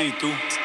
Sí, tú.